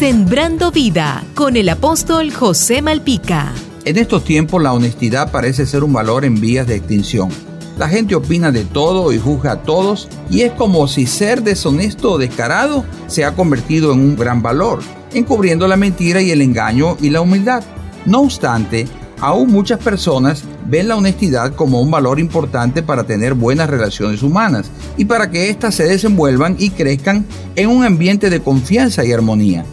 Sembrando vida con el apóstol José Malpica. En estos tiempos la honestidad parece ser un valor en vías de extinción. La gente opina de todo y juzga a todos y es como si ser deshonesto o descarado se ha convertido en un gran valor, encubriendo la mentira y el engaño y la humildad. No obstante, aún muchas personas ven la honestidad como un valor importante para tener buenas relaciones humanas y para que éstas se desenvuelvan y crezcan en un ambiente de confianza y armonía.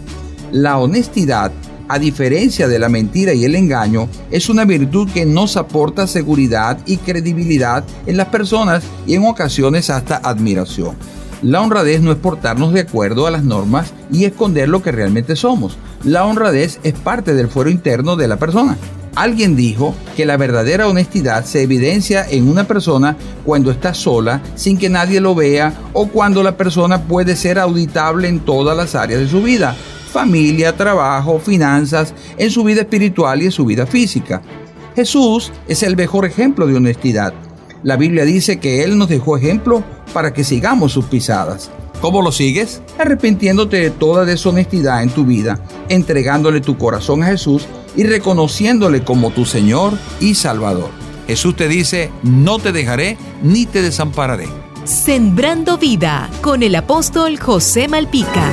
La honestidad, a diferencia de la mentira y el engaño, es una virtud que nos aporta seguridad y credibilidad en las personas y en ocasiones hasta admiración. La honradez no es portarnos de acuerdo a las normas y esconder lo que realmente somos. La honradez es parte del fuero interno de la persona. Alguien dijo que la verdadera honestidad se evidencia en una persona cuando está sola, sin que nadie lo vea, o cuando la persona puede ser auditable en todas las áreas de su vida, familia, trabajo, finanzas, en su vida espiritual y en su vida física. Jesús es el mejor ejemplo de honestidad. La Biblia dice que Él nos dejó ejemplo para que sigamos sus pisadas. ¿Cómo lo sigues? Arrepintiéndote de toda deshonestidad en tu vida, entregándole tu corazón a Jesús y reconociéndole como tu Señor y Salvador. Jesús te dice, no te dejaré ni te desampararé. Sembrando vida con el apóstol José Malpica.